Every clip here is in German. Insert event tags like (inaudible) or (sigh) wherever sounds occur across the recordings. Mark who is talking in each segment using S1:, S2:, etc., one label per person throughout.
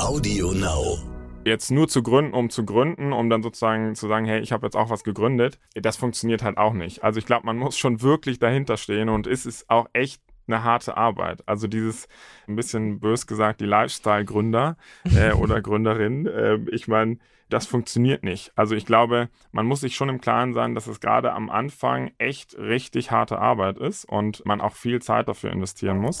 S1: Audio Now.
S2: Jetzt nur zu gründen, um zu gründen, um dann sozusagen zu sagen, hey, ich habe jetzt auch was gegründet, das funktioniert halt auch nicht. Also ich glaube, man muss schon wirklich dahinter stehen und es ist auch echt eine harte Arbeit. Also dieses, ein bisschen bös gesagt, die Lifestyle-Gründer äh, (laughs) oder Gründerin, äh, ich meine, das funktioniert nicht. Also ich glaube, man muss sich schon im Klaren sein, dass es gerade am Anfang echt richtig harte Arbeit ist und man auch viel Zeit dafür investieren muss.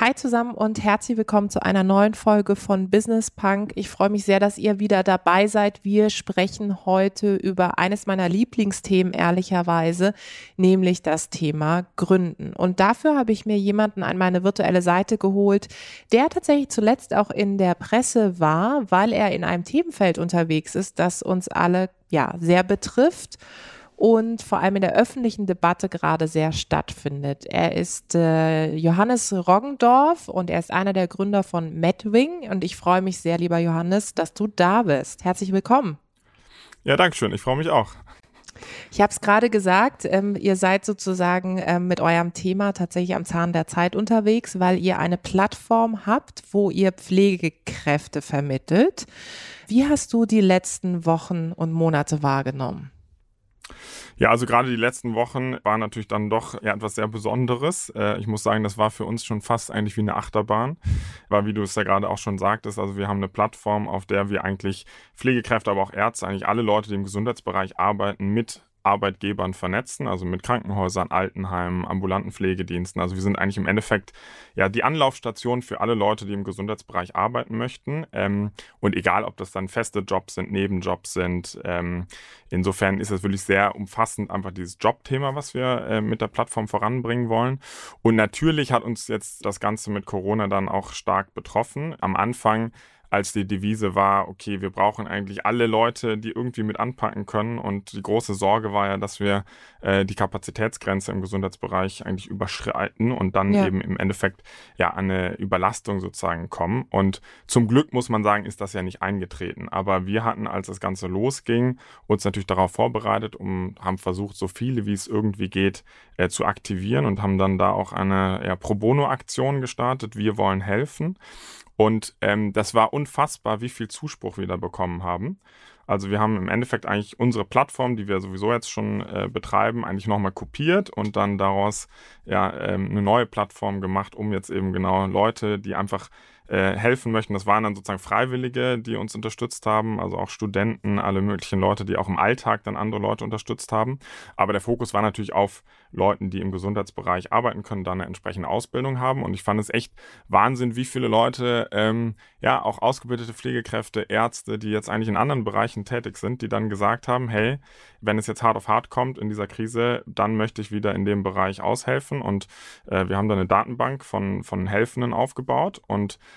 S3: Hi zusammen und herzlich willkommen zu einer neuen Folge von Business Punk. Ich freue mich sehr, dass ihr wieder dabei seid. Wir sprechen heute über eines meiner Lieblingsthemen, ehrlicherweise, nämlich das Thema Gründen. Und dafür habe ich mir jemanden an meine virtuelle Seite geholt, der tatsächlich zuletzt auch in der Presse war, weil er in einem Themenfeld unterwegs ist, das uns alle ja sehr betrifft und vor allem in der öffentlichen Debatte gerade sehr stattfindet. Er ist äh, Johannes Roggendorf und er ist einer der Gründer von Medwing und ich freue mich sehr, lieber Johannes, dass du da bist. Herzlich willkommen.
S2: Ja, danke schön. Ich freue mich auch.
S3: Ich habe es gerade gesagt, ähm, ihr seid sozusagen ähm, mit eurem Thema tatsächlich am Zahn der Zeit unterwegs, weil ihr eine Plattform habt, wo ihr Pflegekräfte vermittelt. Wie hast du die letzten Wochen und Monate wahrgenommen?
S2: Ja, also gerade die letzten Wochen waren natürlich dann doch ja, etwas sehr Besonderes. Äh, ich muss sagen, das war für uns schon fast eigentlich wie eine Achterbahn, weil wie du es ja gerade auch schon sagtest, also wir haben eine Plattform, auf der wir eigentlich Pflegekräfte, aber auch Ärzte, eigentlich alle Leute, die im Gesundheitsbereich arbeiten, mit Arbeitgebern vernetzen, also mit Krankenhäusern, Altenheimen, ambulanten Pflegediensten. Also wir sind eigentlich im Endeffekt ja die Anlaufstation für alle Leute, die im Gesundheitsbereich arbeiten möchten. Ähm, und egal, ob das dann feste Jobs sind, Nebenjobs sind. Ähm, insofern ist es wirklich sehr umfassend einfach dieses Jobthema, was wir äh, mit der Plattform voranbringen wollen. Und natürlich hat uns jetzt das Ganze mit Corona dann auch stark betroffen. Am Anfang als die Devise war, okay, wir brauchen eigentlich alle Leute, die irgendwie mit anpacken können. Und die große Sorge war ja, dass wir äh, die Kapazitätsgrenze im Gesundheitsbereich eigentlich überschreiten und dann ja. eben im Endeffekt ja an eine Überlastung sozusagen kommen. Und zum Glück muss man sagen, ist das ja nicht eingetreten. Aber wir hatten, als das Ganze losging, uns natürlich darauf vorbereitet und haben versucht, so viele wie es irgendwie geht, äh, zu aktivieren und haben dann da auch eine ja, Pro Bono-Aktion gestartet. Wir wollen helfen. Und ähm, das war unfassbar, wie viel Zuspruch wir da bekommen haben. Also wir haben im Endeffekt eigentlich unsere Plattform, die wir sowieso jetzt schon äh, betreiben, eigentlich nochmal kopiert und dann daraus ja ähm, eine neue Plattform gemacht, um jetzt eben genau Leute, die einfach äh, helfen möchten. Das waren dann sozusagen Freiwillige, die uns unterstützt haben, also auch Studenten, alle möglichen Leute, die auch im Alltag dann andere Leute unterstützt haben. Aber der Fokus war natürlich auf Leuten, die im Gesundheitsbereich arbeiten können, dann eine entsprechende Ausbildung haben. Und ich fand es echt Wahnsinn, wie viele Leute, ähm, ja, auch ausgebildete Pflegekräfte, Ärzte, die jetzt eigentlich in anderen Bereichen tätig sind, die dann gesagt haben, hey, wenn es jetzt hart auf hart kommt in dieser Krise, dann möchte ich wieder in dem Bereich aushelfen. Und äh, wir haben da eine Datenbank von, von Helfenden aufgebaut und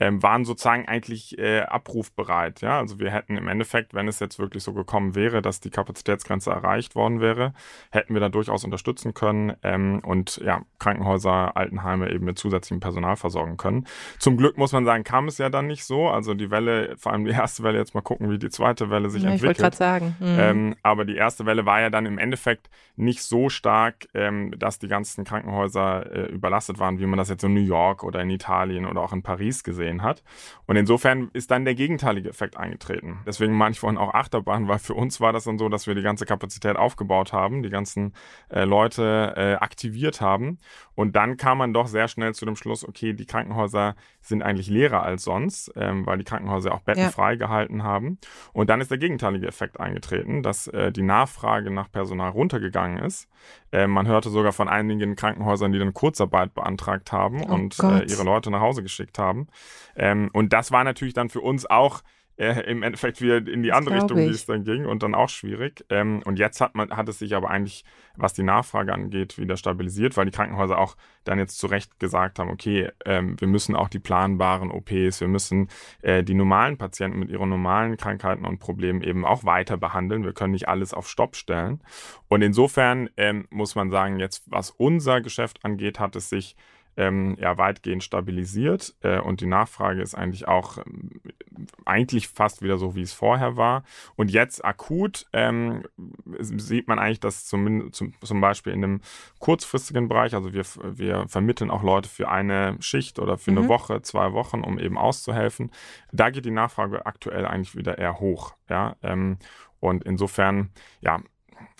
S2: ähm, waren sozusagen eigentlich äh, abrufbereit. Ja? Also wir hätten im Endeffekt, wenn es jetzt wirklich so gekommen wäre, dass die Kapazitätsgrenze erreicht worden wäre, hätten wir da durchaus unterstützen können ähm, und ja, Krankenhäuser, Altenheime eben mit zusätzlichem Personal versorgen können. Zum Glück muss man sagen, kam es ja dann nicht so. Also die Welle, vor allem die erste Welle, jetzt mal gucken, wie die zweite Welle sich
S3: ja,
S2: entwickelt.
S3: Ich wollte gerade sagen.
S2: Mhm. Ähm, aber die erste Welle war ja dann im Endeffekt nicht so stark, ähm, dass die ganzen Krankenhäuser äh, überlastet waren, wie man das jetzt in New York oder in Italien oder auch in Paris gesehen gesehen hat. Und insofern ist dann der gegenteilige Effekt eingetreten. Deswegen meine ich vorhin auch Achterbahn, weil für uns war das dann so, dass wir die ganze Kapazität aufgebaut haben, die ganzen äh, Leute äh, aktiviert haben. Und dann kam man doch sehr schnell zu dem Schluss, okay, die Krankenhäuser sind eigentlich leerer als sonst, ähm, weil die Krankenhäuser auch Betten ja. freigehalten haben. Und dann ist der gegenteilige Effekt eingetreten, dass äh, die Nachfrage nach Personal runtergegangen ist. Äh, man hörte sogar von einigen Krankenhäusern, die dann Kurzarbeit beantragt haben oh und äh, ihre Leute nach Hause geschickt haben. Ähm, und das war natürlich dann für uns auch äh, im Endeffekt wieder in die das andere Richtung, ich. wie es dann ging und dann auch schwierig. Ähm, und jetzt hat man hat es sich aber eigentlich, was die Nachfrage angeht, wieder stabilisiert, weil die Krankenhäuser auch dann jetzt zu Recht gesagt haben, okay, ähm, wir müssen auch die planbaren OPs, wir müssen äh, die normalen Patienten mit ihren normalen Krankheiten und Problemen eben auch weiter behandeln. Wir können nicht alles auf Stopp stellen. Und insofern ähm, muss man sagen, jetzt was unser Geschäft angeht, hat es sich ähm, ja weitgehend stabilisiert äh, und die Nachfrage ist eigentlich auch ähm, eigentlich fast wieder so, wie es vorher war. Und jetzt akut ähm, sieht man eigentlich, dass zum, zum, zum Beispiel in einem kurzfristigen Bereich, also wir, wir vermitteln auch Leute für eine Schicht oder für mhm. eine Woche, zwei Wochen, um eben auszuhelfen. Da geht die Nachfrage aktuell eigentlich wieder eher hoch. Ja, ähm, und insofern, ja,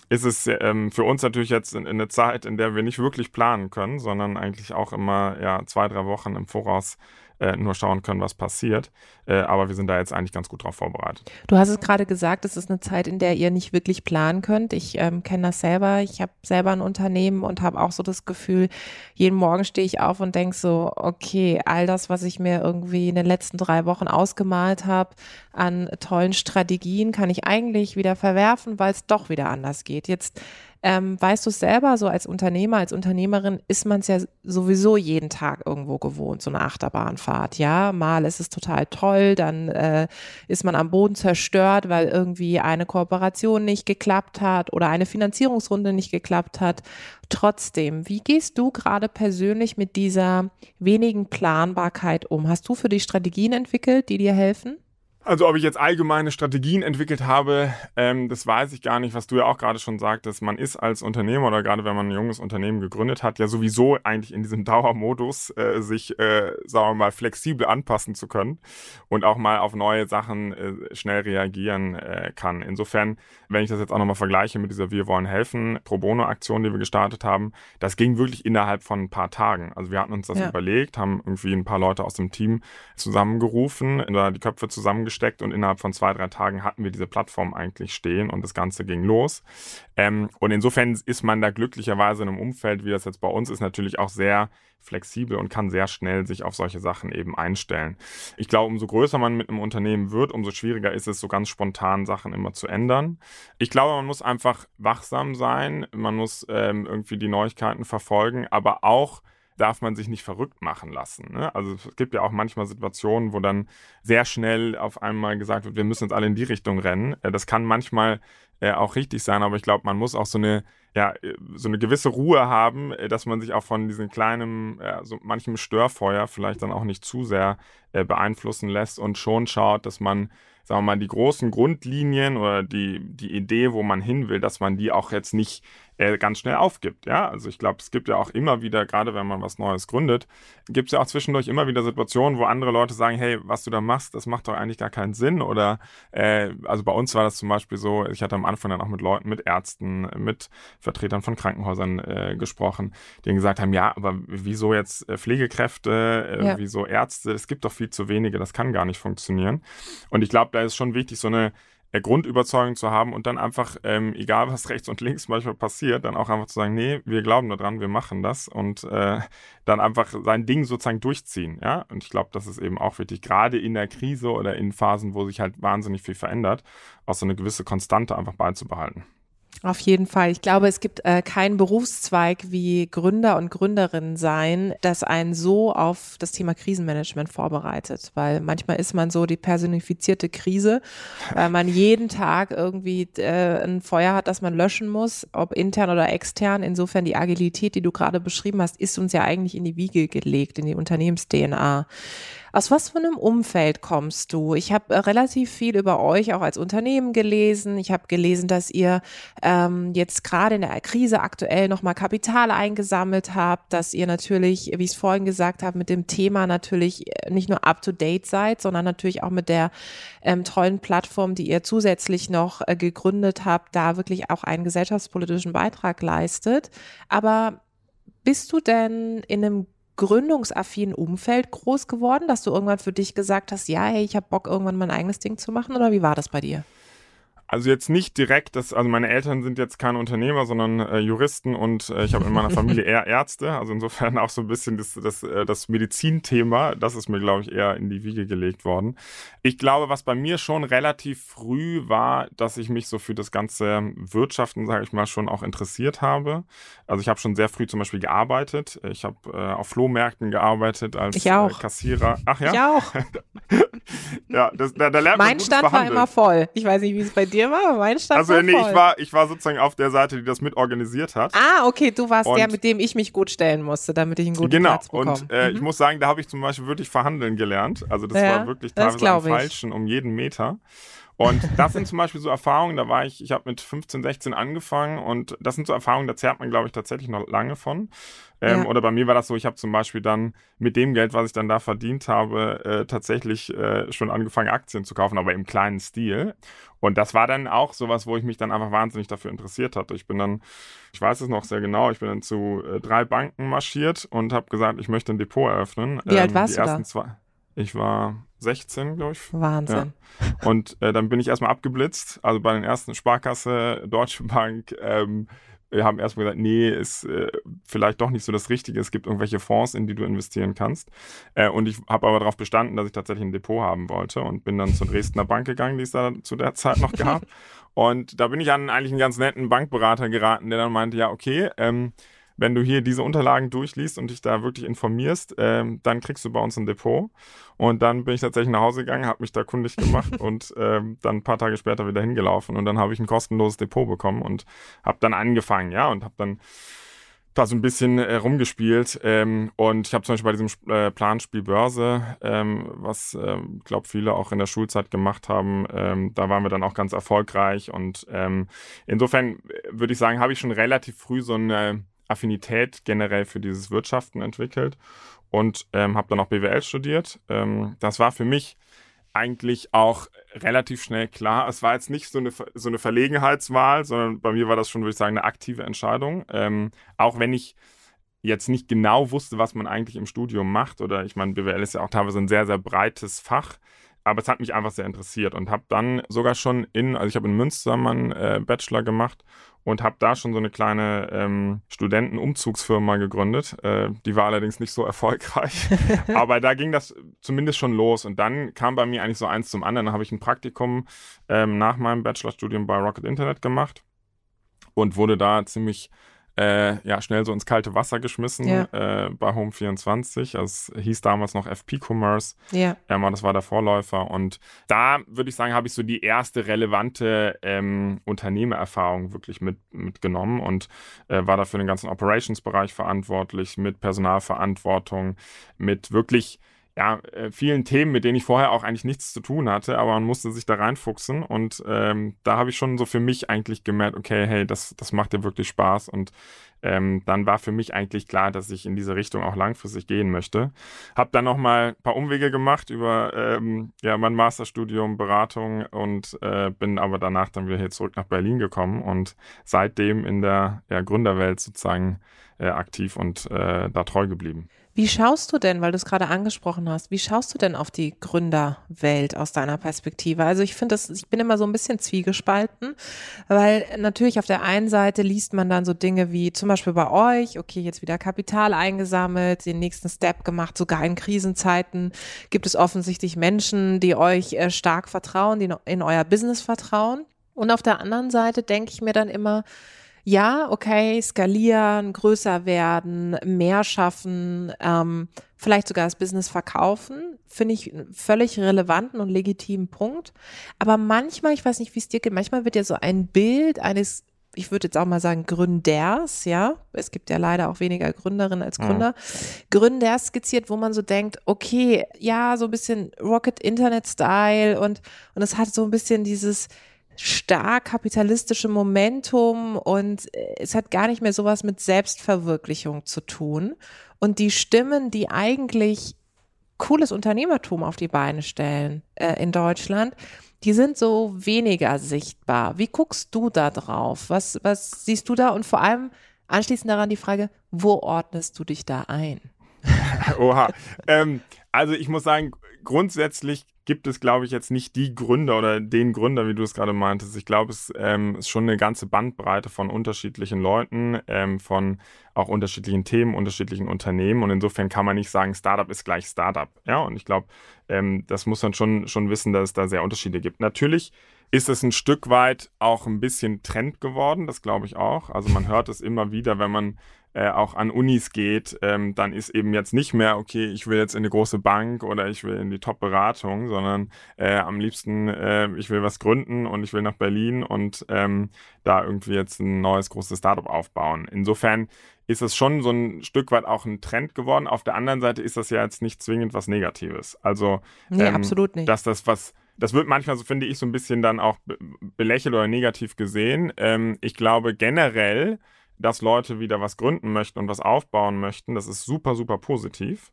S2: ist es ähm, für uns natürlich jetzt in, in eine Zeit, in der wir nicht wirklich planen können, sondern eigentlich auch immer ja, zwei, drei Wochen im Voraus äh, nur schauen können, was passiert. Äh, aber wir sind da jetzt eigentlich ganz gut drauf vorbereitet.
S3: Du hast es gerade gesagt, es ist eine Zeit, in der ihr nicht wirklich planen könnt. Ich ähm, kenne das selber. Ich habe selber ein Unternehmen und habe auch so das Gefühl, jeden Morgen stehe ich auf und denke so, okay, all das, was ich mir irgendwie in den letzten drei Wochen ausgemalt habe an tollen Strategien, kann ich eigentlich wieder verwerfen, weil es doch wieder anders geht. Jetzt ähm, weißt du es selber, so als Unternehmer, als Unternehmerin ist man es ja sowieso jeden Tag irgendwo gewohnt, so eine Achterbahnfahrt. Ja, mal ist es total toll, dann äh, ist man am Boden zerstört, weil irgendwie eine Kooperation nicht geklappt hat oder eine Finanzierungsrunde nicht geklappt hat. Trotzdem, wie gehst du gerade persönlich mit dieser wenigen Planbarkeit um? Hast du für dich Strategien entwickelt, die dir helfen?
S2: Also ob ich jetzt allgemeine Strategien entwickelt habe, ähm, das weiß ich gar nicht, was du ja auch gerade schon sagtest. Man ist als Unternehmer oder gerade wenn man ein junges Unternehmen gegründet hat, ja sowieso eigentlich in diesem (laughs) Dauermodus, äh, sich, äh, sagen wir mal, flexibel anpassen zu können und auch mal auf neue Sachen äh, schnell reagieren äh, kann. Insofern, wenn ich das jetzt auch nochmal vergleiche mit dieser Wir wollen helfen Pro Bono-Aktion, die wir gestartet haben, das ging wirklich innerhalb von ein paar Tagen. Also wir hatten uns das ja. überlegt, haben irgendwie ein paar Leute aus dem Team zusammengerufen, oder die Köpfe zusammengestellt gesteckt und innerhalb von zwei, drei Tagen hatten wir diese Plattform eigentlich stehen und das Ganze ging los. Ähm, und insofern ist man da glücklicherweise in einem Umfeld, wie das jetzt bei uns ist, natürlich auch sehr flexibel und kann sehr schnell sich auf solche Sachen eben einstellen. Ich glaube, umso größer man mit einem Unternehmen wird, umso schwieriger ist es, so ganz spontan Sachen immer zu ändern. Ich glaube, man muss einfach wachsam sein, man muss ähm, irgendwie die Neuigkeiten verfolgen, aber auch darf man sich nicht verrückt machen lassen. Ne? Also es gibt ja auch manchmal Situationen, wo dann sehr schnell auf einmal gesagt wird, wir müssen jetzt alle in die Richtung rennen. Äh, das kann manchmal äh, auch richtig sein, aber ich glaube, man muss auch so eine, ja, äh, so eine gewisse Ruhe haben, dass man sich auch von diesem kleinen, ja, so manchem Störfeuer vielleicht dann auch nicht zu sehr äh, beeinflussen lässt und schon schaut, dass man sagen wir mal, die großen Grundlinien oder die, die Idee, wo man hin will, dass man die auch jetzt nicht äh, ganz schnell aufgibt. Ja, also ich glaube, es gibt ja auch immer wieder, gerade wenn man was Neues gründet, gibt es ja auch zwischendurch immer wieder Situationen, wo andere Leute sagen, hey, was du da machst, das macht doch eigentlich gar keinen Sinn. Oder äh, also bei uns war das zum Beispiel so, ich hatte am Anfang dann auch mit Leuten, mit Ärzten, mit Vertretern von Krankenhäusern äh, gesprochen, die gesagt haben, ja, aber wieso jetzt äh, Pflegekräfte, äh, ja. wieso Ärzte? Es gibt doch viel zu wenige, das kann gar nicht funktionieren. Und ich glaube, da ist schon wichtig, so eine äh, Grundüberzeugung zu haben und dann einfach, ähm, egal was (laughs) rechts und links manchmal passiert, dann auch einfach zu sagen, nee, wir glauben daran, wir machen das und äh, dann einfach sein Ding sozusagen durchziehen, ja. Und ich glaube, das ist eben auch wichtig, gerade in der Krise oder in Phasen, wo sich halt wahnsinnig viel verändert, auch so eine gewisse Konstante einfach beizubehalten.
S3: Auf jeden Fall. Ich glaube, es gibt äh, keinen Berufszweig wie Gründer und Gründerinnen sein, das einen so auf das Thema Krisenmanagement vorbereitet. Weil manchmal ist man so die personifizierte Krise, weil man jeden Tag irgendwie äh, ein Feuer hat, das man löschen muss, ob intern oder extern. Insofern die Agilität, die du gerade beschrieben hast, ist uns ja eigentlich in die Wiege gelegt, in die Unternehmens-DNA. Aus was für einem Umfeld kommst du? Ich habe äh, relativ viel über euch auch als Unternehmen gelesen. Ich habe gelesen, dass ihr ähm, jetzt gerade in der Krise aktuell nochmal Kapital eingesammelt habt, dass ihr natürlich, wie ich es vorhin gesagt habe, mit dem Thema natürlich äh, nicht nur up-to-date seid, sondern natürlich auch mit der ähm, tollen Plattform, die ihr zusätzlich noch äh, gegründet habt, da wirklich auch einen gesellschaftspolitischen Beitrag leistet. Aber bist du denn in einem gründungsaffinen Umfeld groß geworden, dass du irgendwann für dich gesagt hast, ja, hey, ich habe Bock, irgendwann mein eigenes Ding zu machen? Oder wie war das bei dir?
S2: Also jetzt nicht direkt, das, also meine Eltern sind jetzt keine Unternehmer, sondern äh, Juristen und äh, ich habe in meiner Familie (laughs) eher Ärzte. Also insofern auch so ein bisschen das, das, äh, das Medizinthema, das ist mir, glaube ich, eher in die Wiege gelegt worden. Ich glaube, was bei mir schon relativ früh war, dass ich mich so für das ganze Wirtschaften, sage ich mal, schon auch interessiert habe. Also ich habe schon sehr früh zum Beispiel gearbeitet. Ich habe äh, auf Flohmärkten gearbeitet als äh, Kassierer.
S3: Ach ja? Ich auch. (laughs)
S2: ja, das, da, da lernt
S3: mein man Stand war immer voll. Ich weiß nicht, wie es bei dir war, aber mein Stand
S2: also, nee,
S3: voll.
S2: Ich war, ich war sozusagen auf der Seite, die das mit organisiert hat.
S3: Ah, okay, du warst und der, mit dem ich mich gut stellen musste, damit ich einen guten
S2: genau.
S3: Platz bekomme.
S2: Und äh, mhm. ich muss sagen, da habe ich zum Beispiel wirklich verhandeln gelernt. Also das ja, war wirklich teilweise ein Falschen um jeden Meter. Und (laughs) das sind zum Beispiel so Erfahrungen, da war ich, ich habe mit 15, 16 angefangen und das sind so Erfahrungen, da zerrt man, glaube ich, tatsächlich noch lange von. Ähm, ja. Oder bei mir war das so, ich habe zum Beispiel dann mit dem Geld, was ich dann da verdient habe, äh, tatsächlich äh, schon angefangen, Aktien zu kaufen, aber im kleinen Stil. Und das war dann auch sowas, wo ich mich dann einfach wahnsinnig dafür interessiert hatte. Ich bin dann, ich weiß es noch sehr genau, ich bin dann zu äh, drei Banken marschiert und habe gesagt, ich möchte ein Depot eröffnen.
S3: Wie ähm, alt warst die du ersten da?
S2: Zwei, ich war 16, glaube ich.
S3: Wahnsinn.
S2: Ja. Und äh, dann bin ich erstmal abgeblitzt. Also bei den ersten Sparkasse, (laughs) Deutsche Bank, ähm, wir haben erstmal gesagt, nee, ist äh, vielleicht doch nicht so das Richtige. Es gibt irgendwelche Fonds, in die du investieren kannst. Äh, und ich habe aber darauf bestanden, dass ich tatsächlich ein Depot haben wollte und bin dann zur Dresdner Bank gegangen, die es da zu der Zeit noch gab. (laughs) und da bin ich an eigentlich einen ganz netten Bankberater geraten, der dann meinte, ja, okay, ähm, wenn du hier diese Unterlagen durchliest und dich da wirklich informierst, ähm, dann kriegst du bei uns ein Depot. Und dann bin ich tatsächlich nach Hause gegangen, habe mich da kundig gemacht (laughs) und ähm, dann ein paar Tage später wieder hingelaufen. Und dann habe ich ein kostenloses Depot bekommen und habe dann angefangen, ja, und habe dann da so ein bisschen äh, rumgespielt. Ähm, und ich habe zum Beispiel bei diesem äh, Planspiel Börse, ähm, was, äh, glaube viele auch in der Schulzeit gemacht haben, ähm, da waren wir dann auch ganz erfolgreich. Und ähm, insofern äh, würde ich sagen, habe ich schon relativ früh so eine Affinität generell für dieses Wirtschaften entwickelt und ähm, habe dann auch BWL studiert. Ähm, das war für mich eigentlich auch relativ schnell klar. Es war jetzt nicht so eine, so eine Verlegenheitswahl, sondern bei mir war das schon, würde ich sagen, eine aktive Entscheidung. Ähm, auch wenn ich jetzt nicht genau wusste, was man eigentlich im Studium macht, oder ich meine, BWL ist ja auch teilweise ein sehr, sehr breites Fach, aber es hat mich einfach sehr interessiert und habe dann sogar schon in, also ich habe in Münster meinen äh, Bachelor gemacht und habe da schon so eine kleine ähm, Studentenumzugsfirma gegründet. Äh, die war allerdings nicht so erfolgreich, (laughs) aber da ging das zumindest schon los und dann kam bei mir eigentlich so eins zum anderen. Dann habe ich ein Praktikum ähm, nach meinem Bachelorstudium bei Rocket Internet gemacht und wurde da ziemlich äh, ja, schnell so ins kalte Wasser geschmissen ja. äh, bei Home24. Also es hieß damals noch FP Commerce. Ja. Ähm, das war der Vorläufer. Und da würde ich sagen, habe ich so die erste relevante ähm, Unternehmererfahrung wirklich mit, mitgenommen und äh, war dafür den ganzen Operations-Bereich verantwortlich, mit Personalverantwortung, mit wirklich ja, äh, vielen Themen, mit denen ich vorher auch eigentlich nichts zu tun hatte, aber man musste sich da reinfuchsen und ähm, da habe ich schon so für mich eigentlich gemerkt, okay, hey, das, das macht dir wirklich Spaß und ähm, dann war für mich eigentlich klar, dass ich in diese Richtung auch langfristig gehen möchte. Habe dann nochmal ein paar Umwege gemacht über ähm, ja, mein Masterstudium, Beratung und äh, bin aber danach dann wieder hier zurück nach Berlin gekommen und seitdem in der ja, Gründerwelt sozusagen äh, aktiv und äh, da treu geblieben.
S3: Wie schaust du denn, weil du es gerade angesprochen hast, wie schaust du denn auf die Gründerwelt aus deiner Perspektive? Also ich finde das, ich bin immer so ein bisschen zwiegespalten, weil natürlich auf der einen Seite liest man dann so Dinge wie zum Beispiel bei euch, okay, jetzt wieder Kapital eingesammelt, den nächsten Step gemacht, sogar in Krisenzeiten gibt es offensichtlich Menschen, die euch äh, stark vertrauen, die in euer Business vertrauen. Und auf der anderen Seite denke ich mir dann immer, ja, okay, skalieren, größer werden, mehr schaffen, ähm, vielleicht sogar das Business verkaufen, finde ich einen völlig relevanten und legitimen Punkt. Aber manchmal, ich weiß nicht, wie es dir geht, manchmal wird ja so ein Bild eines ich würde jetzt auch mal sagen, Gründers, ja. Es gibt ja leider auch weniger Gründerinnen als Gründer. Mhm. Gründers skizziert, wo man so denkt, okay, ja, so ein bisschen Rocket Internet Style und, und es hat so ein bisschen dieses, stark kapitalistische Momentum und äh, es hat gar nicht mehr sowas mit Selbstverwirklichung zu tun. Und die Stimmen, die eigentlich cooles Unternehmertum auf die Beine stellen äh, in Deutschland, die sind so weniger sichtbar. Wie guckst du da drauf? Was, was siehst du da? Und vor allem anschließend daran die Frage, wo ordnest du dich da ein? (laughs)
S2: Oha. ähm, also ich muss sagen, grundsätzlich gibt es, glaube ich, jetzt nicht die Gründer oder den Gründer, wie du es gerade meintest. Ich glaube, es ähm, ist schon eine ganze Bandbreite von unterschiedlichen Leuten, ähm, von auch unterschiedlichen Themen, unterschiedlichen Unternehmen. Und insofern kann man nicht sagen, Startup ist gleich Startup. Ja, und ich glaube, ähm, das muss man schon, schon wissen, dass es da sehr Unterschiede gibt. Natürlich ist es ein Stück weit auch ein bisschen Trend geworden, das glaube ich auch. Also man hört es immer wieder, wenn man äh, auch an Unis geht, ähm, dann ist eben jetzt nicht mehr, okay, ich will jetzt in eine große Bank oder ich will in die Top-Beratung, sondern äh, am liebsten, äh, ich will was gründen und ich will nach Berlin und ähm, da irgendwie jetzt ein neues großes Startup aufbauen. Insofern ist es schon so ein Stück weit auch ein Trend geworden. Auf der anderen Seite ist das ja jetzt nicht zwingend was Negatives. Also,
S3: nee, ähm, absolut nicht.
S2: dass das was das wird manchmal, so finde ich, so ein bisschen dann auch belächelt oder negativ gesehen. Ähm, ich glaube generell dass Leute wieder was gründen möchten und was aufbauen möchten. Das ist super, super positiv.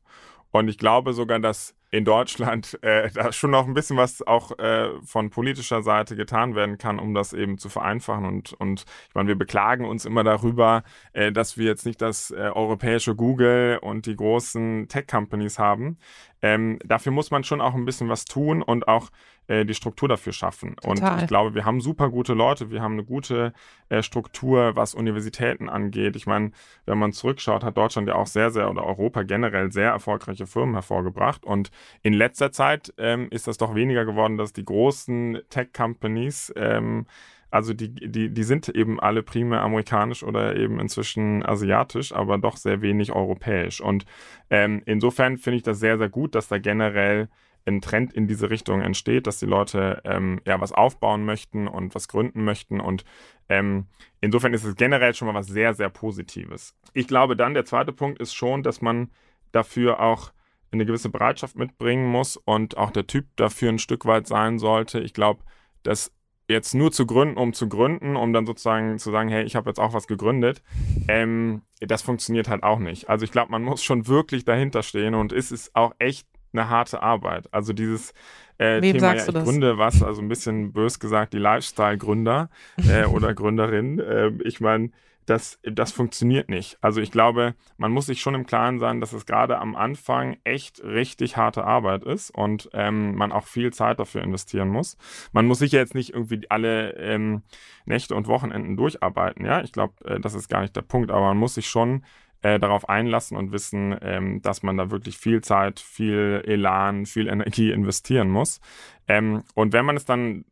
S2: Und ich glaube sogar, dass in Deutschland (laughs) äh, da schon noch ein bisschen was auch äh, von politischer Seite getan werden kann, um das eben zu vereinfachen. Und, und ich meine, wir beklagen uns immer darüber, äh, dass wir jetzt nicht das äh, europäische Google und die großen Tech-Companies haben. Ähm, dafür muss man schon auch ein bisschen was tun und auch äh, die Struktur dafür schaffen. Total. Und ich glaube, wir haben super gute Leute, wir haben eine gute äh, Struktur, was Universitäten angeht. Ich meine, wenn man zurückschaut, hat Deutschland ja auch sehr, sehr oder Europa generell sehr erfolgreiche Firmen hervorgebracht. Und in letzter Zeit ähm, ist das doch weniger geworden, dass die großen Tech-Companies ähm, also die, die, die sind eben alle primär amerikanisch oder eben inzwischen asiatisch, aber doch sehr wenig europäisch. Und ähm, insofern finde ich das sehr, sehr gut, dass da generell ein Trend in diese Richtung entsteht, dass die Leute ähm, ja was aufbauen möchten und was gründen möchten. Und ähm, insofern ist es generell schon mal was sehr, sehr Positives. Ich glaube dann, der zweite Punkt ist schon, dass man dafür auch eine gewisse Bereitschaft mitbringen muss und auch der Typ dafür ein Stück weit sein sollte. Ich glaube, dass jetzt nur zu gründen, um zu gründen, um dann sozusagen zu sagen, hey, ich habe jetzt auch was gegründet, ähm, das funktioniert halt auch nicht. Also ich glaube, man muss schon wirklich dahinter stehen und es ist auch echt eine harte Arbeit. Also dieses äh, Thema, ja, ich gründe was, also ein bisschen bös gesagt, die Lifestyle-Gründer äh, oder (laughs) Gründerin. Äh, ich meine, das, das funktioniert nicht. Also ich glaube, man muss sich schon im Klaren sein, dass es gerade am Anfang echt richtig harte Arbeit ist und ähm, man auch viel Zeit dafür investieren muss. Man muss sicher jetzt nicht irgendwie alle ähm, Nächte und Wochenenden durcharbeiten, ja. Ich glaube, äh, das ist gar nicht der Punkt, aber man muss sich schon äh, darauf einlassen und wissen, ähm, dass man da wirklich viel Zeit, viel Elan, viel Energie investieren muss. Ähm, und wenn man es dann,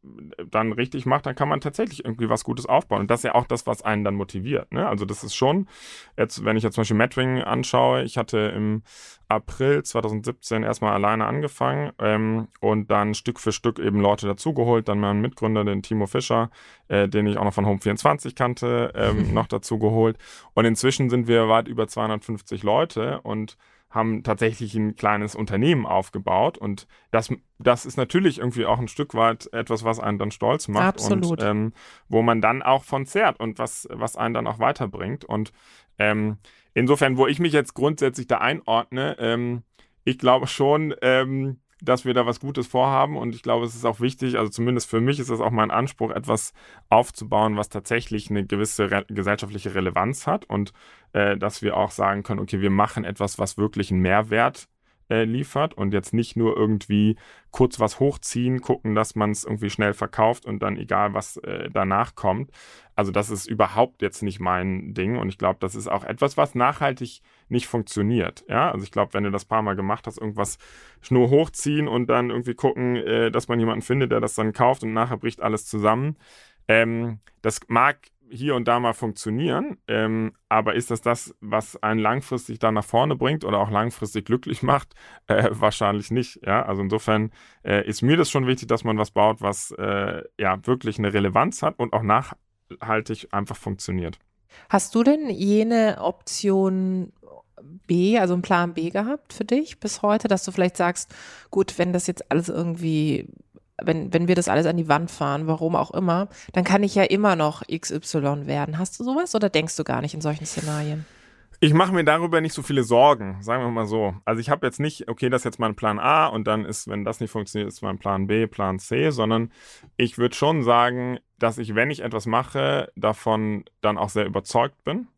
S2: dann richtig macht, dann kann man tatsächlich irgendwie was Gutes aufbauen. Und das ist ja auch das, was einen dann motiviert. Ne? Also das ist schon, jetzt, wenn ich jetzt zum Beispiel Metwing anschaue, ich hatte im April 2017 erstmal alleine angefangen ähm, und dann Stück für Stück eben Leute dazugeholt, dann meinen Mitgründer, den Timo Fischer, äh, den ich auch noch von Home24 kannte, ähm, (laughs) noch dazugeholt. Und inzwischen sind wir weit über 250 Leute und haben tatsächlich ein kleines Unternehmen aufgebaut und das, das ist natürlich irgendwie auch ein Stück weit etwas, was einen dann stolz macht
S3: Absolut.
S2: und ähm, wo man dann auch von zehrt und was, was einen dann auch weiterbringt und ähm, insofern, wo ich mich jetzt grundsätzlich da einordne, ähm, ich glaube schon, ähm, dass wir da was Gutes vorhaben und ich glaube, es ist auch wichtig, also zumindest für mich ist das auch mein Anspruch, etwas aufzubauen, was tatsächlich eine gewisse re gesellschaftliche Relevanz hat und äh, dass wir auch sagen können, okay, wir machen etwas, was wirklich einen Mehrwert äh, liefert und jetzt nicht nur irgendwie kurz was hochziehen, gucken, dass man es irgendwie schnell verkauft und dann egal, was äh, danach kommt. Also das ist überhaupt jetzt nicht mein Ding und ich glaube, das ist auch etwas, was nachhaltig nicht funktioniert. Ja, also ich glaube, wenn du das paar Mal gemacht hast, irgendwas nur hochziehen und dann irgendwie gucken, äh, dass man jemanden findet, der das dann kauft und nachher bricht alles zusammen. Ähm, das mag hier und da mal funktionieren, ähm, aber ist das das, was einen langfristig da nach vorne bringt oder auch langfristig glücklich (laughs) macht? Äh, wahrscheinlich nicht. Ja, also insofern äh, ist mir das schon wichtig, dass man was baut, was äh, ja wirklich eine Relevanz hat und auch nachhaltig einfach funktioniert.
S3: Hast du denn jene Option B, also einen Plan B gehabt für dich bis heute, dass du vielleicht sagst, gut, wenn das jetzt alles irgendwie wenn, wenn wir das alles an die Wand fahren, warum auch immer, dann kann ich ja immer noch XY werden. Hast du sowas oder denkst du gar nicht in solchen Szenarien?
S2: Ich mache mir darüber nicht so viele Sorgen, sagen wir mal so. Also ich habe jetzt nicht, okay, das ist jetzt mein Plan A und dann ist, wenn das nicht funktioniert, ist mein Plan B, Plan C, sondern ich würde schon sagen, dass ich, wenn ich etwas mache, davon dann auch sehr überzeugt bin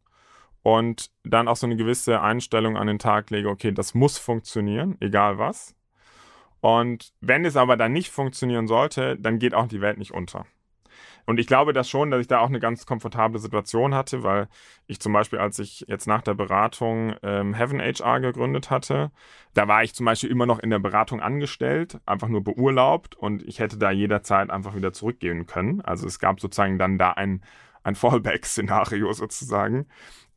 S2: und dann auch so eine gewisse Einstellung an den Tag lege, okay, das muss funktionieren, egal was. Und wenn es aber dann nicht funktionieren sollte, dann geht auch die Welt nicht unter. Und ich glaube das schon, dass ich da auch eine ganz komfortable Situation hatte, weil ich zum Beispiel, als ich jetzt nach der Beratung ähm, Heaven HR gegründet hatte, da war ich zum Beispiel immer noch in der Beratung angestellt, einfach nur beurlaubt und ich hätte da jederzeit einfach wieder zurückgehen können. Also es gab sozusagen dann da ein, ein (laughs) Fallback-Szenario sozusagen.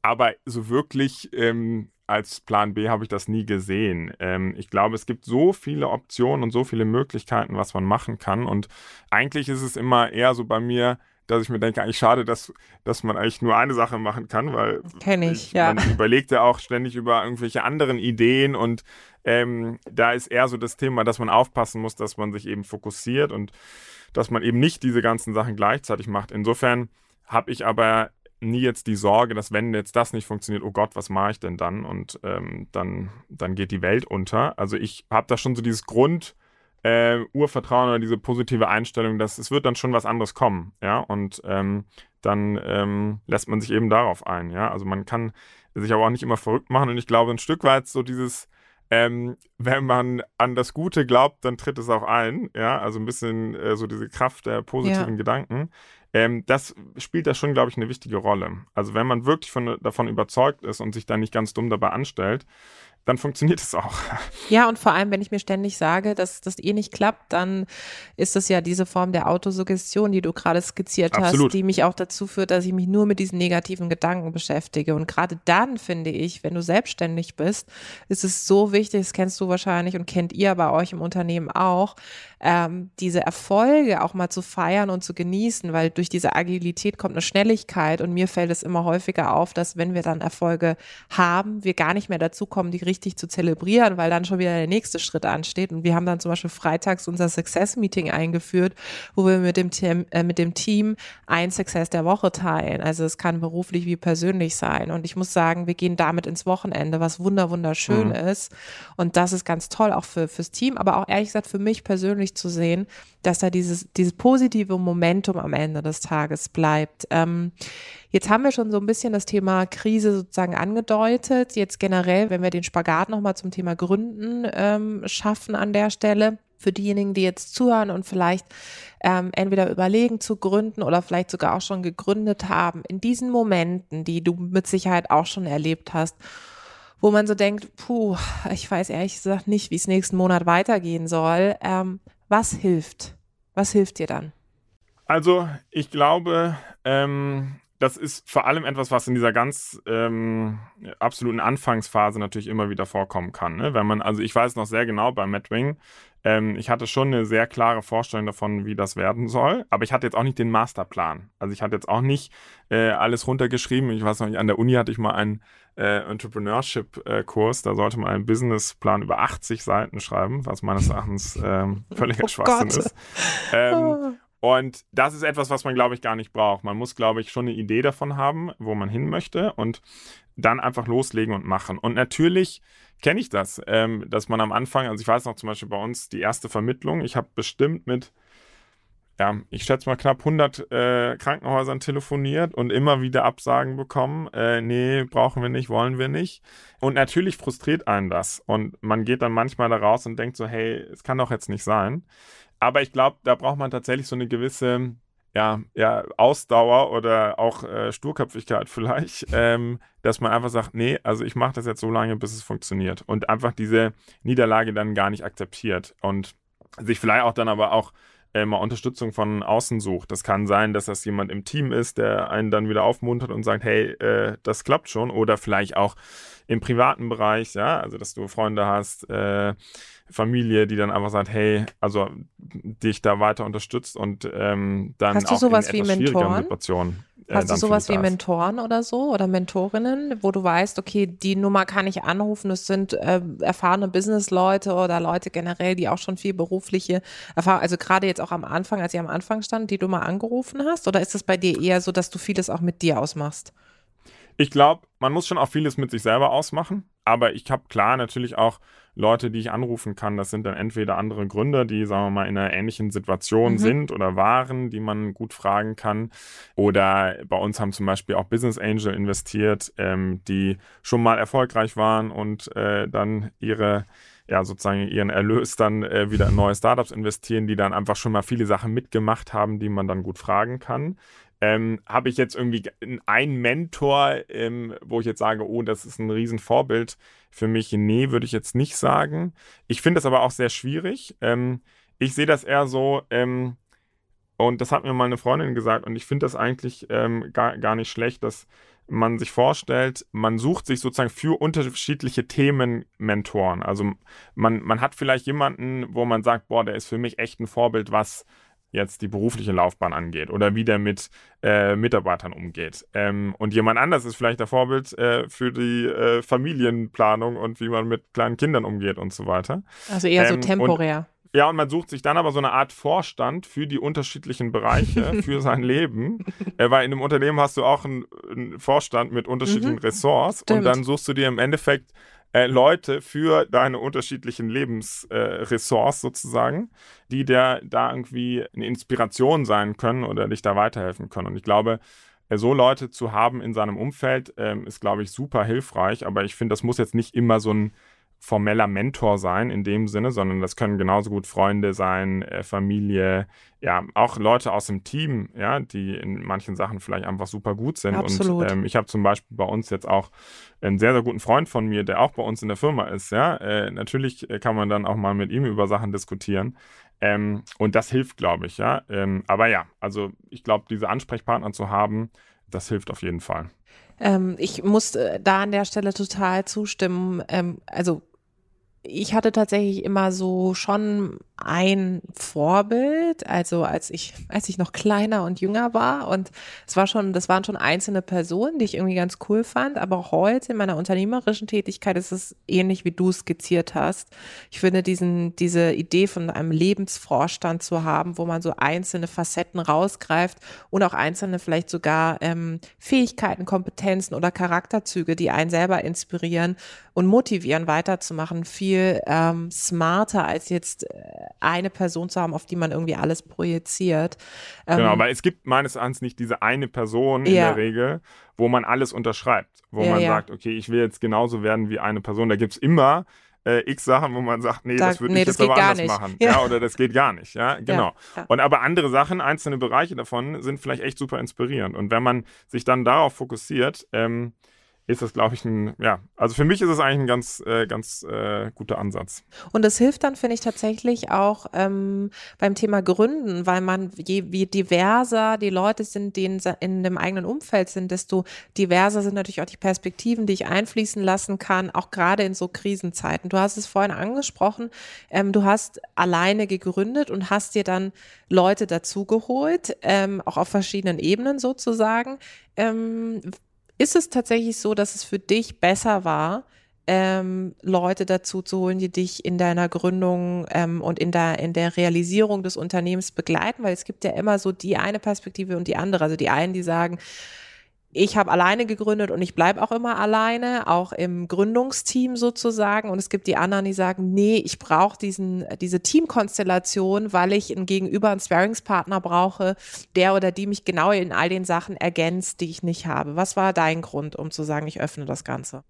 S2: Aber so wirklich ähm, als Plan B habe ich das nie gesehen. Ähm, ich glaube, es gibt so viele Optionen und so viele Möglichkeiten, was man machen kann. Und eigentlich ist es immer eher so bei mir, dass ich mir denke, eigentlich schade, dass, dass man eigentlich nur eine Sache machen kann, weil
S3: Kenn ich, ich ja.
S2: man überlegt ja auch ständig über irgendwelche anderen Ideen und ähm, da ist eher so das Thema, dass man aufpassen muss, dass man sich eben fokussiert und dass man eben nicht diese ganzen Sachen gleichzeitig macht. Insofern habe ich aber nie jetzt die Sorge, dass wenn jetzt das nicht funktioniert, oh Gott, was mache ich denn dann? Und ähm, dann, dann geht die Welt unter. Also ich habe da schon so dieses Grund, äh, Urvertrauen oder diese positive Einstellung, dass es wird dann schon was anderes kommen, ja, und ähm, dann ähm, lässt man sich eben darauf ein, ja, also man kann sich aber auch nicht immer verrückt machen und ich glaube ein Stück weit so dieses, ähm, wenn man an das Gute glaubt, dann tritt es auch ein, ja, also ein bisschen äh, so diese Kraft der positiven ja. Gedanken. Ähm, das spielt da schon, glaube ich, eine wichtige Rolle. Also wenn man wirklich von, davon überzeugt ist und sich da nicht ganz dumm dabei anstellt, dann funktioniert es auch. (laughs)
S3: Ja, und vor allem, wenn ich mir ständig sage, dass das eh nicht klappt, dann ist das ja diese Form der Autosuggestion, die du gerade skizziert Absolut. hast, die mich auch dazu führt, dass ich mich nur mit diesen negativen Gedanken beschäftige. Und gerade dann finde ich, wenn du selbstständig bist, ist es so wichtig, das kennst du wahrscheinlich und kennt ihr bei euch im Unternehmen auch, ähm, diese Erfolge auch mal zu feiern und zu genießen, weil durch diese Agilität kommt eine Schnelligkeit und mir fällt es immer häufiger auf, dass wenn wir dann Erfolge haben, wir gar nicht mehr dazu kommen, die richtig zu zelebrieren, weil dann schon wieder der nächste Schritt ansteht. Und wir haben dann zum Beispiel freitags unser Success Meeting eingeführt, wo wir mit dem, Team, äh, mit dem Team ein Success der Woche teilen. Also es kann beruflich wie persönlich sein. Und ich muss sagen, wir gehen damit ins Wochenende, was wunder wunderschön mhm. ist. Und das ist ganz toll auch für fürs Team, aber auch ehrlich gesagt für mich persönlich zu sehen, dass da dieses, dieses positive Momentum am Ende des Tages bleibt. Ähm, jetzt haben wir schon so ein bisschen das Thema Krise sozusagen angedeutet. Jetzt generell, wenn wir den Spagat nochmal zum Thema Gründen ähm, schaffen an der Stelle, für diejenigen, die jetzt zuhören und vielleicht ähm, entweder überlegen zu gründen oder vielleicht sogar auch schon gegründet haben, in diesen Momenten, die du mit Sicherheit auch schon erlebt hast, wo man so denkt, puh, ich weiß ehrlich gesagt nicht, wie es nächsten Monat weitergehen soll. Ähm, was hilft? Was hilft dir dann?
S2: Also, ich glaube, ähm, das ist vor allem etwas, was in dieser ganz ähm, absoluten Anfangsphase natürlich immer wieder vorkommen kann. Ne? Wenn man, also ich weiß noch sehr genau bei Madwing, ähm, ich hatte schon eine sehr klare Vorstellung davon, wie das werden soll, aber ich hatte jetzt auch nicht den Masterplan. Also ich hatte jetzt auch nicht äh, alles runtergeschrieben. Ich weiß noch nicht, an der Uni hatte ich mal einen äh, Entrepreneurship-Kurs, da sollte man einen Businessplan über 80 Seiten schreiben, was meines Erachtens ähm, völliger (laughs) oh Schwachsinn Gott. ist. Ähm, oh. Und das ist etwas, was man, glaube ich, gar nicht braucht. Man muss, glaube ich, schon eine Idee davon haben, wo man hin möchte und dann einfach loslegen und machen. Und natürlich kenne ich das, ähm, dass man am Anfang, also ich weiß noch zum Beispiel bei uns die erste Vermittlung, ich habe bestimmt mit ja, ich schätze mal knapp 100 äh, Krankenhäusern telefoniert und immer wieder Absagen bekommen. Äh, nee, brauchen wir nicht, wollen wir nicht. Und natürlich frustriert einen das. Und man geht dann manchmal da raus und denkt so, hey, es kann doch jetzt nicht sein. Aber ich glaube, da braucht man tatsächlich so eine gewisse ja, ja, Ausdauer oder auch äh, Sturköpfigkeit vielleicht, (laughs) ähm, dass man einfach sagt, nee, also ich mache das jetzt so lange, bis es funktioniert. Und einfach diese Niederlage dann gar nicht akzeptiert. Und sich vielleicht auch dann aber auch äh, mal Unterstützung von außen sucht. Das kann sein, dass das jemand im Team ist, der einen dann wieder aufmuntert und sagt, hey, äh, das klappt schon. Oder vielleicht auch im privaten Bereich, ja, also dass du Freunde hast, äh, Familie, die dann einfach sagt, hey, also dich da weiter unterstützt und ähm, dann
S3: Hast
S2: du
S3: auch sowas in wie Mentoren?
S2: Situationen
S3: äh, Hast du sowas wie Mentoren oder so oder Mentorinnen, wo du weißt, okay, die Nummer kann ich anrufen, das sind äh, erfahrene Businessleute oder Leute generell, die auch schon viel berufliche Erfahrung, also gerade jetzt auch am Anfang, als ihr am Anfang stand, die du mal angerufen hast? Oder ist es bei dir eher so, dass du vieles auch mit dir ausmachst?
S2: Ich glaube, man muss schon auch vieles mit sich selber ausmachen, aber ich habe klar natürlich auch Leute, die ich anrufen kann. Das sind dann entweder andere Gründer, die, sagen wir mal, in einer ähnlichen Situation mhm. sind oder waren, die man gut fragen kann. Oder bei uns haben zum Beispiel auch Business Angel investiert, ähm, die schon mal erfolgreich waren und äh, dann ihre ja sozusagen ihren Erlös dann äh, wieder in neue Startups investieren, die dann einfach schon mal viele Sachen mitgemacht haben, die man dann gut fragen kann. Ähm, Habe ich jetzt irgendwie einen Mentor, ähm, wo ich jetzt sage, oh, das ist ein Riesenvorbild für mich? Nee, würde ich jetzt nicht sagen. Ich finde das aber auch sehr schwierig. Ähm, ich sehe das eher so, ähm, und das hat mir mal eine Freundin gesagt, und ich finde das eigentlich ähm, gar, gar nicht schlecht, dass man sich vorstellt, man sucht sich sozusagen für unterschiedliche Themen Mentoren. Also man, man hat vielleicht jemanden, wo man sagt, boah, der ist für mich echt ein Vorbild, was jetzt die berufliche Laufbahn angeht oder wie der mit äh, Mitarbeitern umgeht. Ähm, und jemand anders ist vielleicht der Vorbild äh, für die äh, Familienplanung und wie man mit kleinen Kindern umgeht und so weiter.
S3: Also eher ähm, so temporär.
S2: Ja, und man sucht sich dann aber so eine Art Vorstand für die unterschiedlichen Bereiche, (laughs) für sein Leben. Äh, weil in einem Unternehmen hast du auch einen, einen Vorstand mit unterschiedlichen mhm. Ressorts Stimmt. und dann suchst du dir im Endeffekt äh, Leute für deine unterschiedlichen Lebensressorts äh, sozusagen, die dir da irgendwie eine Inspiration sein können oder dich da weiterhelfen können. Und ich glaube, äh, so Leute zu haben in seinem Umfeld ähm, ist, glaube ich, super hilfreich. Aber ich finde, das muss jetzt nicht immer so ein formeller Mentor sein in dem Sinne, sondern das können genauso gut Freunde sein, äh, Familie, ja, auch Leute aus dem Team, ja, die in manchen Sachen vielleicht einfach super gut sind.
S3: Absolut.
S2: Und ähm, ich habe zum Beispiel bei uns jetzt auch einen sehr, sehr guten Freund von mir, der auch bei uns in der Firma ist, ja. Äh, natürlich äh, kann man dann auch mal mit ihm über Sachen diskutieren. Ähm, und das hilft, glaube ich, ja. Ähm, aber ja, also ich glaube, diese Ansprechpartner zu haben, das hilft auf jeden Fall.
S3: Ähm, ich muss äh, da an der Stelle total zustimmen. Ähm, also ich hatte tatsächlich immer so schon ein Vorbild, also als ich, (laughs) als ich noch kleiner und jünger war und es war schon, das waren schon einzelne Personen, die ich irgendwie ganz cool fand, aber heute in meiner unternehmerischen Tätigkeit ist es ähnlich, wie du skizziert hast. Ich finde diesen, diese Idee von einem Lebensvorstand zu haben, wo man so einzelne Facetten rausgreift und auch einzelne vielleicht sogar ähm, Fähigkeiten, Kompetenzen oder Charakterzüge, die einen selber inspirieren und motivieren, weiterzumachen, viel ähm, smarter als jetzt äh, eine Person zu haben, auf die man irgendwie alles projiziert.
S2: Genau, ähm, weil es gibt meines Erachtens nicht diese eine Person in ja. der Regel, wo man alles unterschreibt, wo ja, man ja. sagt, okay, ich will jetzt genauso werden wie eine Person. Da gibt es immer äh, x Sachen, wo man sagt, nee, da, das würde nee, ich jetzt aber anders nicht. machen. Ja. ja. oder das geht gar nicht. Ja, genau. Ja, Und aber andere Sachen, einzelne Bereiche davon sind vielleicht echt super inspirierend. Und wenn man sich dann darauf fokussiert, ähm, ist das, glaube ich, ein, ja, also für mich ist es eigentlich ein ganz, äh, ganz äh, guter Ansatz.
S3: Und das hilft dann, finde ich, tatsächlich auch ähm, beim Thema Gründen, weil man, je je diverser die Leute sind, die in, in dem eigenen Umfeld sind, desto diverser sind natürlich auch die Perspektiven, die ich einfließen lassen kann, auch gerade in so Krisenzeiten. Du hast es vorhin angesprochen, ähm, du hast alleine gegründet und hast dir dann Leute dazugeholt, ähm, auch auf verschiedenen Ebenen sozusagen. Ähm, ist es tatsächlich so, dass es für dich besser war, ähm, Leute dazu zu holen, die dich in deiner Gründung ähm, und in der, in der Realisierung des Unternehmens begleiten? Weil es gibt ja immer so die eine Perspektive und die andere. Also die einen, die sagen, ich habe alleine gegründet und ich bleibe auch immer alleine, auch im Gründungsteam sozusagen. Und es gibt die anderen, die sagen, nee, ich brauche diesen, diese Teamkonstellation, weil ich ein Gegenüber, einen Sparringspartner brauche, der oder die mich genau in all den Sachen ergänzt, die ich nicht habe. Was war dein Grund, um zu sagen, ich öffne das Ganze?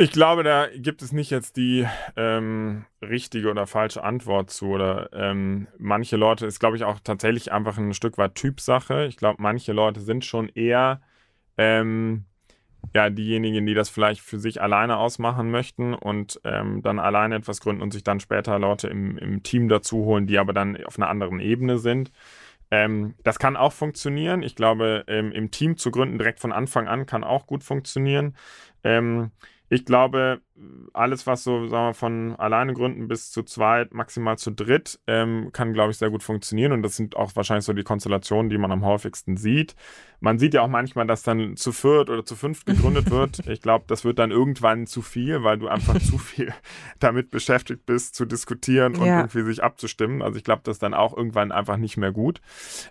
S2: Ich glaube, da gibt es nicht jetzt die ähm, richtige oder falsche Antwort zu. Oder ähm, manche Leute ist, glaube ich, auch tatsächlich einfach ein Stück weit Typsache. Ich glaube, manche Leute sind schon eher ähm, ja diejenigen, die das vielleicht für sich alleine ausmachen möchten und ähm, dann alleine etwas gründen und sich dann später Leute im, im Team dazu holen, die aber dann auf einer anderen Ebene sind. Ähm, das kann auch funktionieren. Ich glaube, ähm, im Team zu gründen direkt von Anfang an kann auch gut funktionieren. Ähm, ich glaube, alles, was so, sagen wir, von alleine gründen bis zu zweit, maximal zu dritt, ähm, kann, glaube ich, sehr gut funktionieren. Und das sind auch wahrscheinlich so die Konstellationen, die man am häufigsten sieht. Man sieht ja auch manchmal, dass dann zu viert oder zu fünft gegründet (laughs) wird. Ich glaube, das wird dann irgendwann zu viel, weil du einfach (laughs) zu viel damit beschäftigt bist, zu diskutieren und ja. irgendwie sich abzustimmen. Also ich glaube, das ist dann auch irgendwann einfach nicht mehr gut.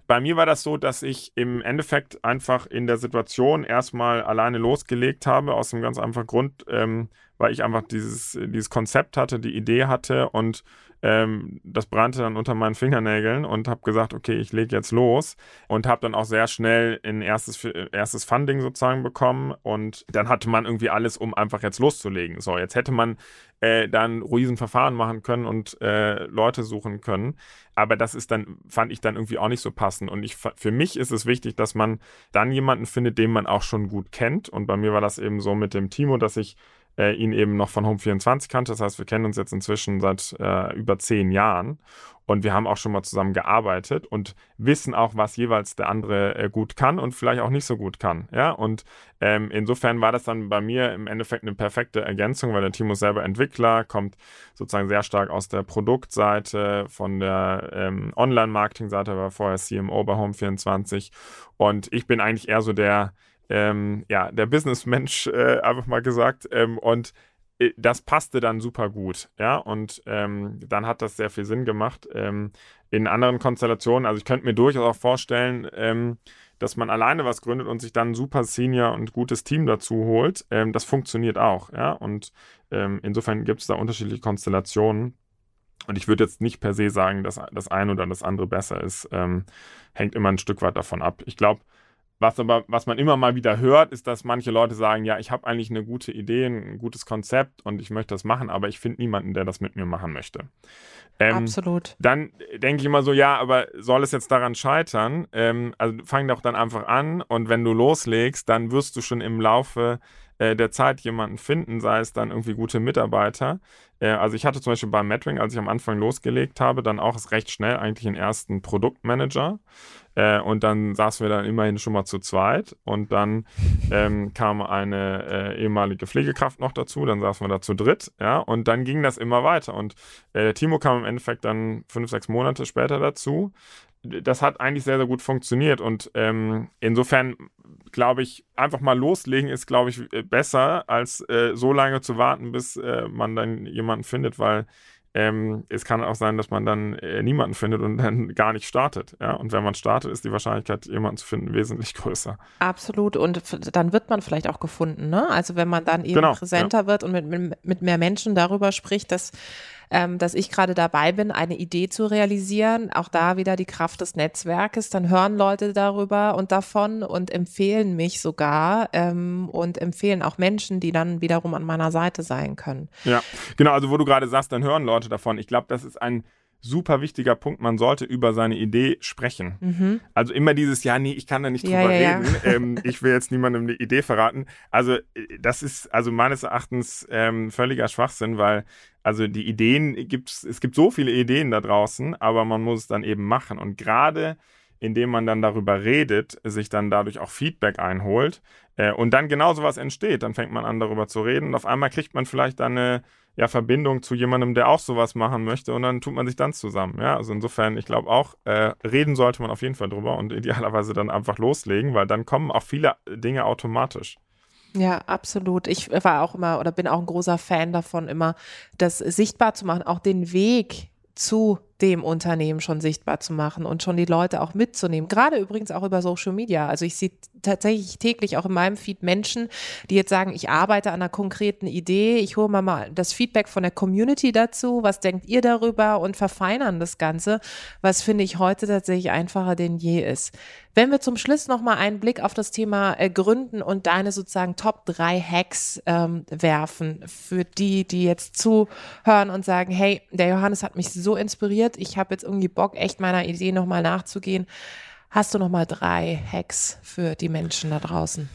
S2: Bei mir war das so, dass ich im Endeffekt einfach in der Situation erstmal alleine losgelegt habe, aus einem ganz einfachen Grund. Ähm, weil ich einfach dieses, dieses Konzept hatte, die Idee hatte und ähm, das brannte dann unter meinen Fingernägeln und habe gesagt, okay, ich lege jetzt los und habe dann auch sehr schnell ein erstes, erstes Funding sozusagen bekommen und dann hatte man irgendwie alles, um einfach jetzt loszulegen. So, jetzt hätte man äh, dann Riesenverfahren machen können und äh, Leute suchen können. Aber das ist dann, fand ich dann irgendwie auch nicht so passend. Und ich, für mich ist es wichtig, dass man dann jemanden findet, den man auch schon gut kennt. Und bei mir war das eben so mit dem Timo, dass ich äh, ihn eben noch von Home24 kannte. Das heißt, wir kennen uns jetzt inzwischen seit äh, über zehn Jahren und wir haben auch schon mal zusammen gearbeitet und wissen auch, was jeweils der andere äh, gut kann und vielleicht auch nicht so gut kann. Ja, und ähm, insofern war das dann bei mir im Endeffekt eine perfekte Ergänzung, weil der Timo ist selber Entwickler, kommt sozusagen sehr stark aus der Produktseite, von der ähm, Online-Marketing-Seite, war vorher CMO bei Home24 und ich bin eigentlich eher so der ähm, ja, der Businessmensch, äh, einfach mal gesagt. Ähm, und äh, das passte dann super gut, ja, und ähm, dann hat das sehr viel Sinn gemacht. Ähm, in anderen Konstellationen, also ich könnte mir durchaus auch vorstellen, ähm, dass man alleine was gründet und sich dann ein super Senior und gutes Team dazu holt. Ähm, das funktioniert auch, ja, und insofern gibt es da unterschiedliche Konstellationen. Und ich würde jetzt nicht per se sagen, dass das eine oder das andere besser ist. Hängt immer ein Stück weit davon ab. Ich glaube, was aber, was man immer mal wieder hört, ist, dass manche Leute sagen, ja, ich habe eigentlich eine gute Idee, ein gutes Konzept und ich möchte das machen, aber ich finde niemanden, der das mit mir machen möchte.
S3: Ähm, Absolut.
S2: Dann denke ich immer so, ja, aber soll es jetzt daran scheitern? Ähm, also fang doch dann einfach an und wenn du loslegst, dann wirst du schon im Laufe äh, der Zeit jemanden finden, sei es dann irgendwie gute Mitarbeiter. Äh, also ich hatte zum Beispiel bei Metwing, als ich am Anfang losgelegt habe, dann auch recht schnell eigentlich einen ersten Produktmanager. Äh, und dann saßen wir dann immerhin schon mal zu zweit. Und dann ähm, kam eine äh, ehemalige Pflegekraft noch dazu. Dann saßen wir da zu dritt. Ja, und dann ging das immer weiter. Und äh, Timo kam im Endeffekt dann fünf, sechs Monate später dazu. Das hat eigentlich sehr, sehr gut funktioniert. Und ähm, insofern glaube ich, einfach mal loslegen ist, glaube ich, besser, als äh, so lange zu warten, bis äh, man dann jemanden findet, weil ähm, es kann auch sein, dass man dann äh, niemanden findet und dann (laughs) gar nicht startet. Ja? Und wenn man startet, ist die Wahrscheinlichkeit, jemanden zu finden, wesentlich größer.
S3: Absolut. Und dann wird man vielleicht auch gefunden. Ne? Also wenn man dann eben genau, präsenter ja. wird und mit, mit, mit mehr Menschen darüber spricht, dass ähm, dass ich gerade dabei bin, eine Idee zu realisieren. Auch da wieder die Kraft des Netzwerkes. Dann hören Leute darüber und davon und empfehlen mich sogar ähm, und empfehlen auch Menschen, die dann wiederum an meiner Seite sein können.
S2: Ja, genau. Also wo du gerade sagst, dann hören Leute davon. Ich glaube, das ist ein super wichtiger Punkt, man sollte über seine Idee sprechen. Mhm. Also immer dieses, ja, nee, ich kann da nicht drüber ja, ja, reden. Ja. Ähm, ich will jetzt niemandem eine Idee verraten. Also äh, das ist also meines Erachtens ähm, völliger Schwachsinn, weil also die Ideen gibt es gibt so viele Ideen da draußen, aber man muss es dann eben machen. Und gerade indem man dann darüber redet, sich dann dadurch auch Feedback einholt äh, und dann genau sowas entsteht, dann fängt man an darüber zu reden und auf einmal kriegt man vielleicht dann eine ja, Verbindung zu jemandem, der auch sowas machen möchte und dann tut man sich dann zusammen. Ja, also insofern, ich glaube auch, äh, reden sollte man auf jeden Fall drüber und (laughs) idealerweise dann einfach loslegen, weil dann kommen auch viele Dinge automatisch.
S3: Ja, absolut. Ich war auch immer oder bin auch ein großer Fan davon, immer das sichtbar zu machen, auch den Weg zu dem Unternehmen schon sichtbar zu machen und schon die Leute auch mitzunehmen. Gerade übrigens auch über Social Media. Also ich sehe tatsächlich täglich auch in meinem Feed Menschen, die jetzt sagen, ich arbeite an einer konkreten Idee, ich hole mal, mal das Feedback von der Community dazu, was denkt ihr darüber und verfeinern das Ganze, was finde ich heute tatsächlich einfacher denn je ist. Wenn wir zum Schluss nochmal einen Blick auf das Thema äh, Gründen und deine sozusagen Top 3 Hacks ähm, werfen, für die, die jetzt zuhören und sagen, hey, der Johannes hat mich so inspiriert, ich habe jetzt irgendwie Bock, echt meiner Idee nochmal nachzugehen. Hast du nochmal drei Hacks für die Menschen da draußen?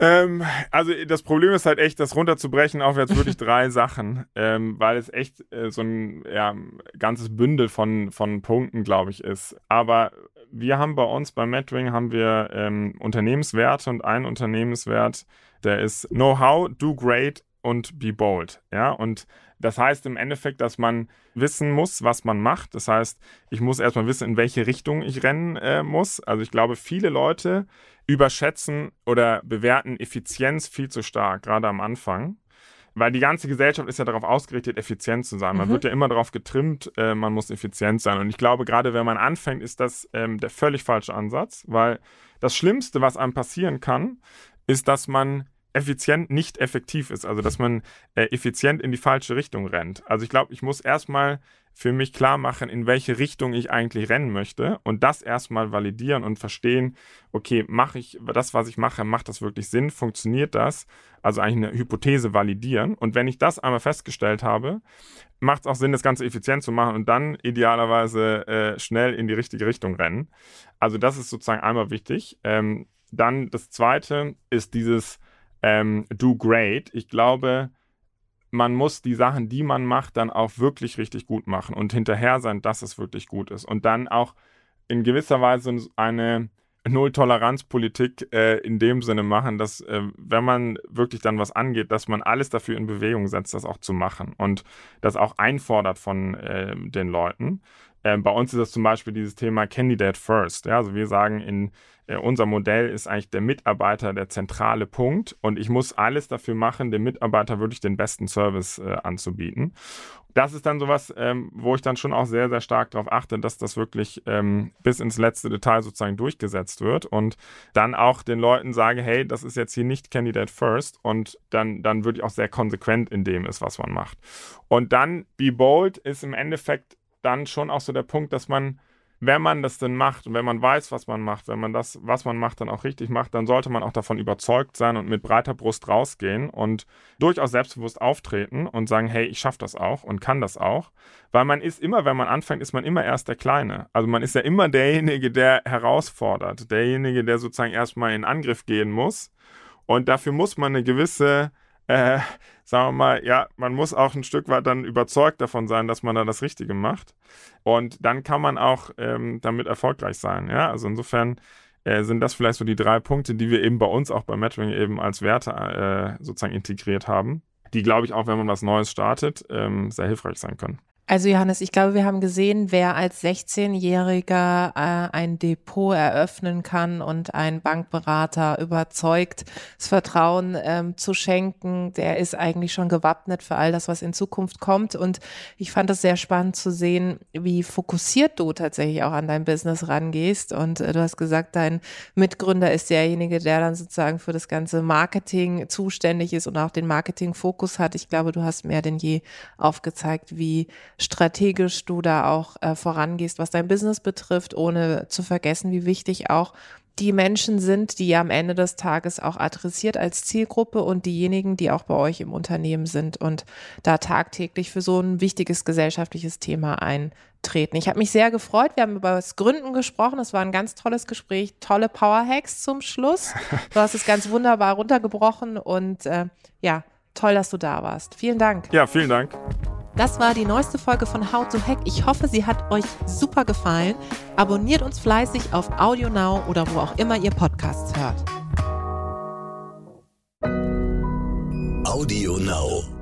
S2: Ähm, also das Problem ist halt echt, das runterzubrechen auf jetzt wirklich (laughs) drei Sachen, ähm, weil es echt äh, so ein ja, ganzes Bündel von, von Punkten, glaube ich, ist. Aber wir haben bei uns bei Medwing haben wir ähm, Unternehmenswerte und ein Unternehmenswert, der ist Know-how, do great und be bold. Ja, und das heißt im Endeffekt, dass man wissen muss, was man macht. Das heißt, ich muss erstmal wissen, in welche Richtung ich rennen äh, muss. Also ich glaube, viele Leute überschätzen oder bewerten Effizienz viel zu stark, gerade am Anfang. Weil die ganze Gesellschaft ist ja darauf ausgerichtet, effizient zu sein. Man mhm. wird ja immer darauf getrimmt, äh, man muss effizient sein. Und ich glaube, gerade wenn man anfängt, ist das ähm, der völlig falsche Ansatz, weil das Schlimmste, was einem passieren kann, ist, dass man effizient nicht effektiv ist, also dass man äh, effizient in die falsche Richtung rennt. Also ich glaube, ich muss erstmal für mich klar machen, in welche Richtung ich eigentlich rennen möchte und das erstmal validieren und verstehen, okay, mache ich das, was ich mache, macht das wirklich Sinn, funktioniert das? Also eigentlich eine Hypothese validieren und wenn ich das einmal festgestellt habe, macht es auch Sinn, das Ganze effizient zu machen und dann idealerweise äh, schnell in die richtige Richtung rennen. Also das ist sozusagen einmal wichtig. Ähm, dann das zweite ist dieses ähm, Do Great. Ich glaube, man muss die Sachen, die man macht, dann auch wirklich richtig gut machen und hinterher sein, dass es wirklich gut ist. Und dann auch in gewisser Weise eine Null-Toleranz-Politik äh, in dem Sinne machen, dass äh, wenn man wirklich dann was angeht, dass man alles dafür in Bewegung setzt, das auch zu machen und das auch einfordert von äh, den Leuten. Ähm, bei uns ist das zum Beispiel dieses Thema Candidate First. Ja? Also wir sagen, in unser Modell ist eigentlich der Mitarbeiter der zentrale Punkt und ich muss alles dafür machen, dem Mitarbeiter wirklich den besten Service äh, anzubieten. Das ist dann sowas, ähm, wo ich dann schon auch sehr, sehr stark darauf achte, dass das wirklich ähm, bis ins letzte Detail sozusagen durchgesetzt wird und dann auch den Leuten sage, hey, das ist jetzt hier nicht Candidate First und dann, dann wirklich auch sehr konsequent in dem ist, was man macht. Und dann Be Bold ist im Endeffekt dann schon auch so der Punkt, dass man, wenn man das denn macht und wenn man weiß, was man macht, wenn man das, was man macht, dann auch richtig macht, dann sollte man auch davon überzeugt sein und mit breiter Brust rausgehen und durchaus selbstbewusst auftreten und sagen, hey, ich schaffe das auch und kann das auch. Weil man ist immer, wenn man anfängt, ist man immer erst der Kleine. Also man ist ja immer derjenige, der herausfordert, derjenige, der sozusagen erstmal in Angriff gehen muss. Und dafür muss man eine gewisse äh, sagen wir mal, ja, man muss auch ein Stück weit dann überzeugt davon sein, dass man da das Richtige macht. Und dann kann man auch ähm, damit erfolgreich sein. Ja, also insofern äh, sind das vielleicht so die drei Punkte, die wir eben bei uns auch bei Metering eben als Werte äh, sozusagen integriert haben, die, glaube ich, auch wenn man was Neues startet, ähm, sehr hilfreich sein können.
S3: Also Johannes, ich glaube, wir haben gesehen, wer als 16-Jähriger äh, ein Depot eröffnen kann und einen Bankberater überzeugt, das Vertrauen ähm, zu schenken, der ist eigentlich schon gewappnet für all das, was in Zukunft kommt. Und ich fand es sehr spannend zu sehen, wie fokussiert du tatsächlich auch an dein Business rangehst. Und äh, du hast gesagt, dein Mitgründer ist derjenige, der dann sozusagen für das ganze Marketing zuständig ist und auch den Marketing-Fokus hat. Ich glaube, du hast mehr denn je aufgezeigt, wie strategisch du da auch äh, vorangehst, was dein Business betrifft, ohne zu vergessen, wie wichtig auch die Menschen sind, die ihr am Ende des Tages auch adressiert als Zielgruppe und diejenigen, die auch bei euch im Unternehmen sind und da tagtäglich für so ein wichtiges gesellschaftliches Thema eintreten. Ich habe mich sehr gefreut. Wir haben über das Gründen gesprochen. Es war ein ganz tolles Gespräch, tolle Powerhacks zum Schluss. (laughs) Du hast es ganz wunderbar runtergebrochen und äh, ja, toll, dass du da warst. Vielen Dank.
S2: Ja, vielen Dank.
S3: Das war die neueste Folge von How to Hack. Ich hoffe, sie hat euch super gefallen. Abonniert uns fleißig auf Audio Now oder wo auch immer ihr Podcasts hört.
S1: Audio Now.